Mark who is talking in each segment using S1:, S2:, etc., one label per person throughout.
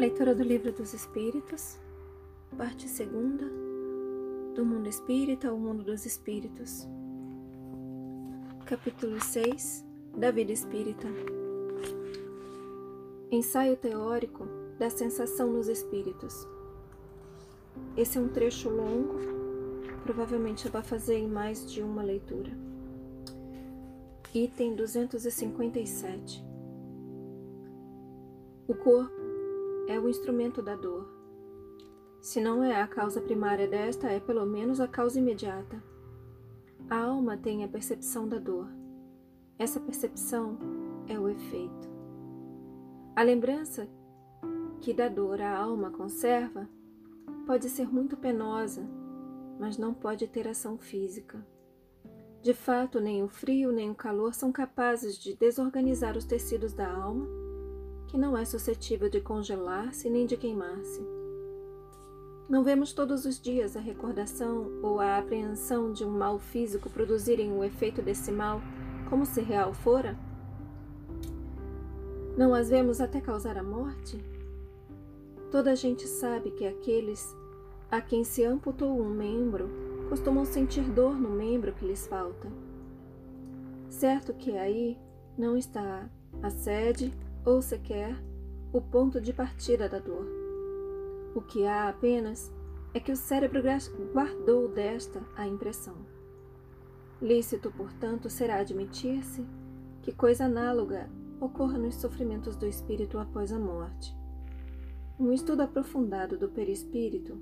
S1: Leitura do Livro dos Espíritos, parte segunda, do mundo espírita ao mundo dos espíritos. Capítulo 6 da vida espírita. Ensaio teórico da sensação nos espíritos. Esse é um trecho longo, provavelmente vai fazer em mais de uma leitura. Item 257. O corpo é o instrumento da dor. Se não é a causa primária desta, é pelo menos a causa imediata. A alma tem a percepção da dor. Essa percepção é o efeito. A lembrança que da dor a alma conserva pode ser muito penosa, mas não pode ter ação física. De fato, nem o frio nem o calor são capazes de desorganizar os tecidos da alma que não é suscetível de congelar-se nem de queimar-se. Não vemos todos os dias a recordação ou a apreensão de um mal físico produzirem o efeito desse mal como se real fora? Não as vemos até causar a morte? Toda a gente sabe que aqueles a quem se amputou um membro costumam sentir dor no membro que lhes falta. Certo que aí não está a sede ou sequer o ponto de partida da dor. O que há apenas é que o cérebro guardou desta a impressão. Lícito, portanto, será admitir-se que coisa análoga ocorra nos sofrimentos do espírito após a morte. Um estudo aprofundado do perispírito,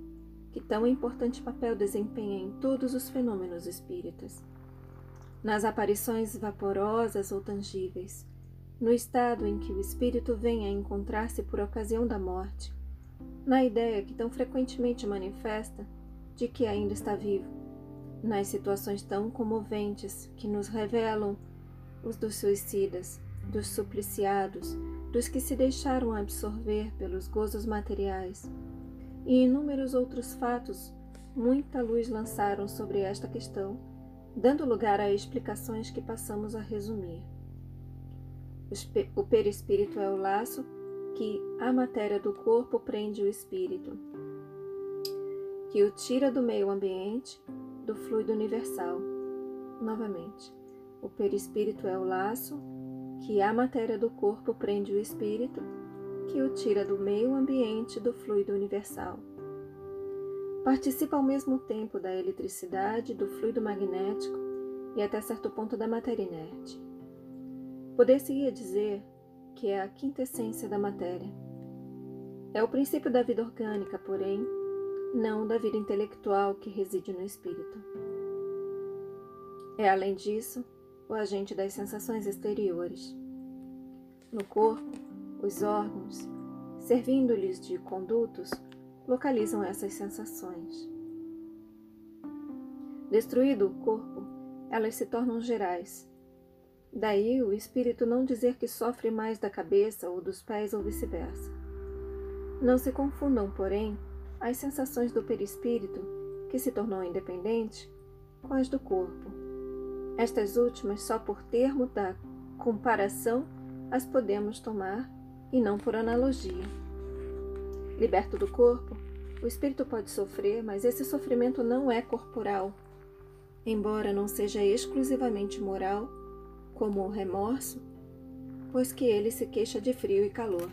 S1: que tão importante papel desempenha em todos os fenômenos espíritas, nas aparições vaporosas ou tangíveis, no estado em que o espírito vem a encontrar-se por ocasião da morte, na ideia que tão frequentemente manifesta de que ainda está vivo, nas situações tão comoventes que nos revelam os dos suicidas, dos supliciados, dos que se deixaram absorver pelos gozos materiais, e inúmeros outros fatos muita luz lançaram sobre esta questão, dando lugar a explicações que passamos a resumir. O perispírito é o laço que a matéria do corpo prende o espírito, que o tira do meio ambiente, do fluido universal. Novamente, o perispírito é o laço que a matéria do corpo prende o espírito, que o tira do meio ambiente, do fluido universal. Participa ao mesmo tempo da eletricidade, do fluido magnético e até certo ponto da matéria inerte. Poder-se-ia dizer que é a quintessência da matéria. É o princípio da vida orgânica, porém, não da vida intelectual que reside no espírito. É, além disso, o agente das sensações exteriores. No corpo, os órgãos, servindo-lhes de condutos, localizam essas sensações. Destruído o corpo, elas se tornam gerais, Daí o espírito não dizer que sofre mais da cabeça ou dos pés ou vice-versa. Não se confundam, porém, as sensações do perispírito, que se tornou independente, com as do corpo. Estas últimas, só por termo da comparação, as podemos tomar e não por analogia. Liberto do corpo, o espírito pode sofrer, mas esse sofrimento não é corporal. Embora não seja exclusivamente moral, como o remorso, pois que ele se queixa de frio e calor.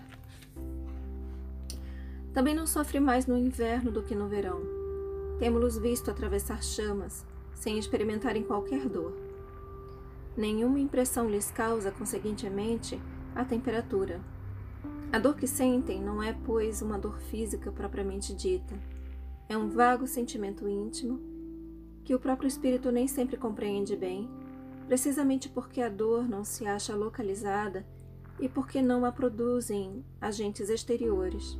S1: Também não sofre mais no inverno do que no verão. Temos-los visto atravessar chamas, sem experimentarem qualquer dor. Nenhuma impressão lhes causa, conseguintemente, a temperatura. A dor que sentem não é, pois, uma dor física propriamente dita. É um vago sentimento íntimo que o próprio espírito nem sempre compreende bem precisamente porque a dor não se acha localizada e porque não a produzem agentes exteriores.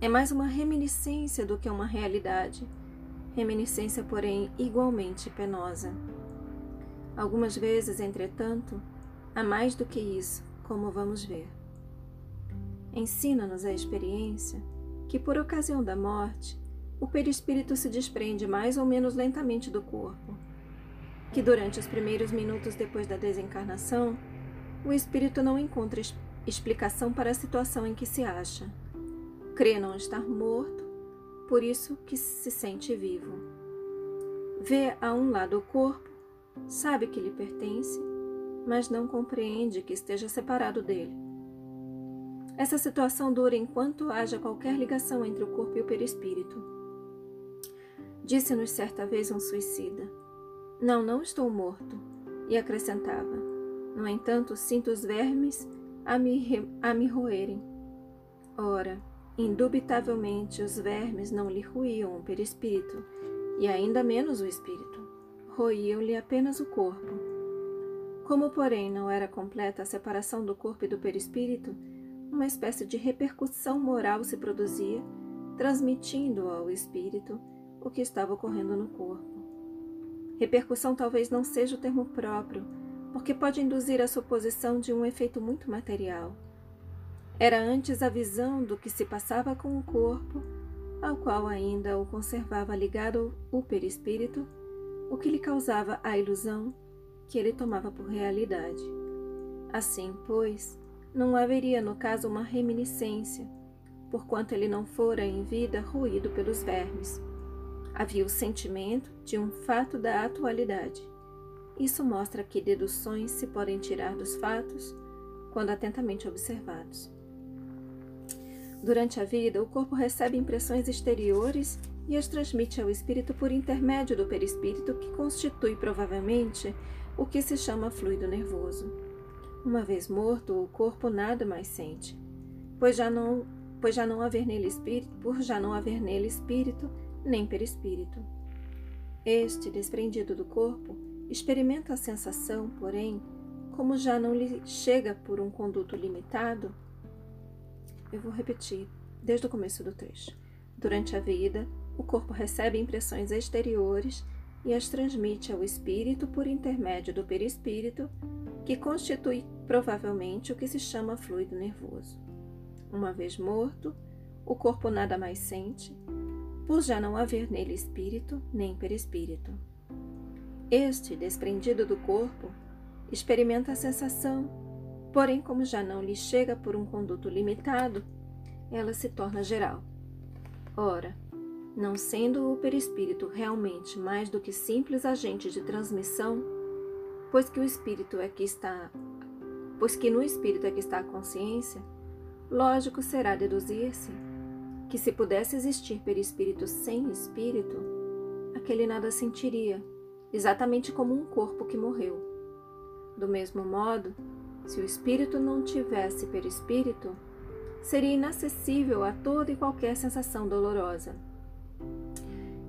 S1: É mais uma reminiscência do que uma realidade, reminiscência, porém, igualmente penosa. Algumas vezes, entretanto, há mais do que isso, como vamos ver. Ensina-nos a experiência que, por ocasião da morte, o perispírito se desprende mais ou menos lentamente do corpo que durante os primeiros minutos depois da desencarnação, o espírito não encontra explicação para a situação em que se acha. crê não estar morto, por isso que se sente vivo. Vê a um lado o corpo, sabe que lhe pertence, mas não compreende que esteja separado dele. Essa situação dura enquanto haja qualquer ligação entre o corpo e o perispírito. Disse-nos certa vez um suicida: Não, não estou morto. E acrescentava: No entanto, sinto os vermes a me, a me roerem. Ora, indubitavelmente os vermes não lhe ruíam o perispírito, e ainda menos o espírito. Roíam-lhe apenas o corpo. Como, porém, não era completa a separação do corpo e do perispírito, uma espécie de repercussão moral se produzia, transmitindo ao espírito o que estava ocorrendo no corpo. Repercussão talvez não seja o termo próprio, porque pode induzir a suposição de um efeito muito material. Era antes a visão do que se passava com o corpo, ao qual ainda o conservava ligado o perispírito, o que lhe causava a ilusão que ele tomava por realidade. Assim, pois, não haveria no caso uma reminiscência, porquanto ele não fora em vida ruído pelos vermes. Havia o sentimento de um fato da atualidade. Isso mostra que deduções se podem tirar dos fatos quando atentamente observados. Durante a vida, o corpo recebe impressões exteriores e as transmite ao espírito por intermédio do perispírito, que constitui provavelmente o que se chama fluido nervoso. Uma vez morto, o corpo nada mais sente, pois já não, pois já não haver nele espírito, por já não haver nele espírito, nem perispírito. Este, desprendido do corpo, experimenta a sensação, porém, como já não lhe chega por um conduto limitado. Eu vou repetir desde o começo do trecho. Durante a vida, o corpo recebe impressões exteriores e as transmite ao espírito por intermédio do perispírito, que constitui provavelmente o que se chama fluido nervoso. Uma vez morto, o corpo nada mais sente, por já não haver nele espírito nem perispírito. Este, desprendido do corpo, experimenta a sensação, porém, como já não lhe chega por um conduto limitado, ela se torna geral. Ora, não sendo o perispírito realmente mais do que simples agente de transmissão, pois que o espírito é que está, pois que no espírito é que está a consciência, lógico será deduzir-se que se pudesse existir perispírito sem espírito, aquele nada sentiria, exatamente como um corpo que morreu. Do mesmo modo, se o espírito não tivesse perispírito, seria inacessível a toda e qualquer sensação dolorosa.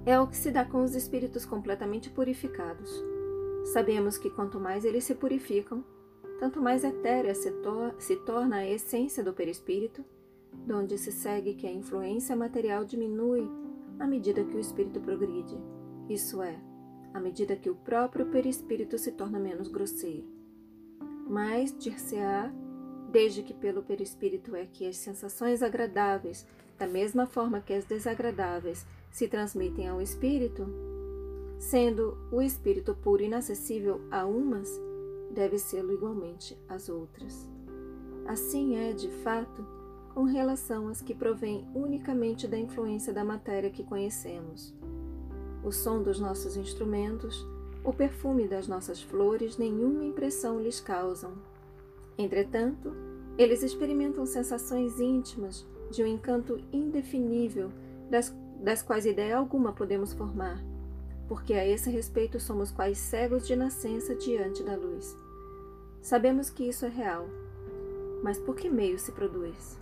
S1: É o que se dá com os espíritos completamente purificados. Sabemos que quanto mais eles se purificam, tanto mais etérea se, tor se torna a essência do perispírito donde se segue que a influência material diminui à medida que o espírito progride, isso é, à medida que o próprio perispírito se torna menos grosseiro. Mas, dir-se-á, desde que pelo perispírito é que as sensações agradáveis, da mesma forma que as desagradáveis, se transmitem ao espírito, sendo o espírito puro inacessível a umas, deve sê-lo igualmente às outras. Assim é, de fato, com relação às que provêm unicamente da influência da matéria que conhecemos. O som dos nossos instrumentos, o perfume das nossas flores, nenhuma impressão lhes causam. Entretanto, eles experimentam sensações íntimas de um encanto indefinível, das, das quais ideia alguma podemos formar, porque a esse respeito somos quais cegos de nascença diante da luz. Sabemos que isso é real, mas por que meio se produz?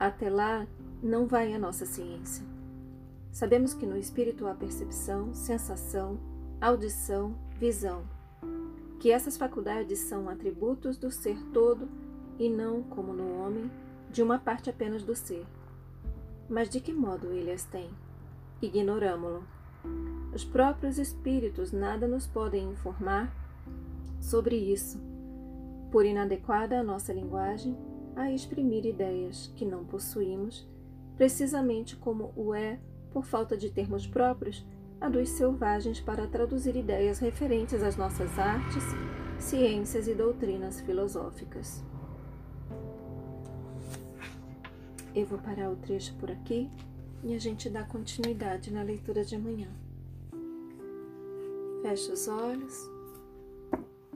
S1: Até lá, não vai a nossa ciência. Sabemos que no espírito há percepção, sensação, audição, visão, que essas faculdades são atributos do ser todo e não, como no homem, de uma parte apenas do ser. Mas de que modo ele as tem? Ignoramo-lo. Os próprios espíritos nada nos podem informar sobre isso. Por inadequada a nossa linguagem, a exprimir ideias que não possuímos, precisamente como o é, por falta de termos próprios, a dos selvagens para traduzir ideias referentes às nossas artes, ciências e doutrinas filosóficas. Eu vou parar o trecho por aqui e a gente dá continuidade na leitura de amanhã. Feche os olhos,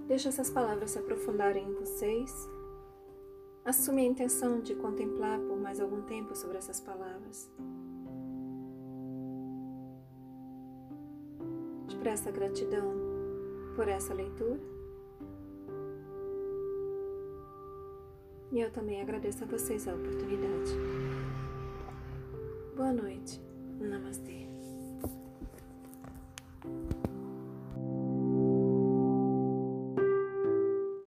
S1: deixe essas palavras se aprofundarem em vocês. Assume a intenção de contemplar por mais algum tempo sobre essas palavras. Expressa gratidão por essa leitura. E eu também agradeço a vocês a oportunidade. Boa noite. Namastê.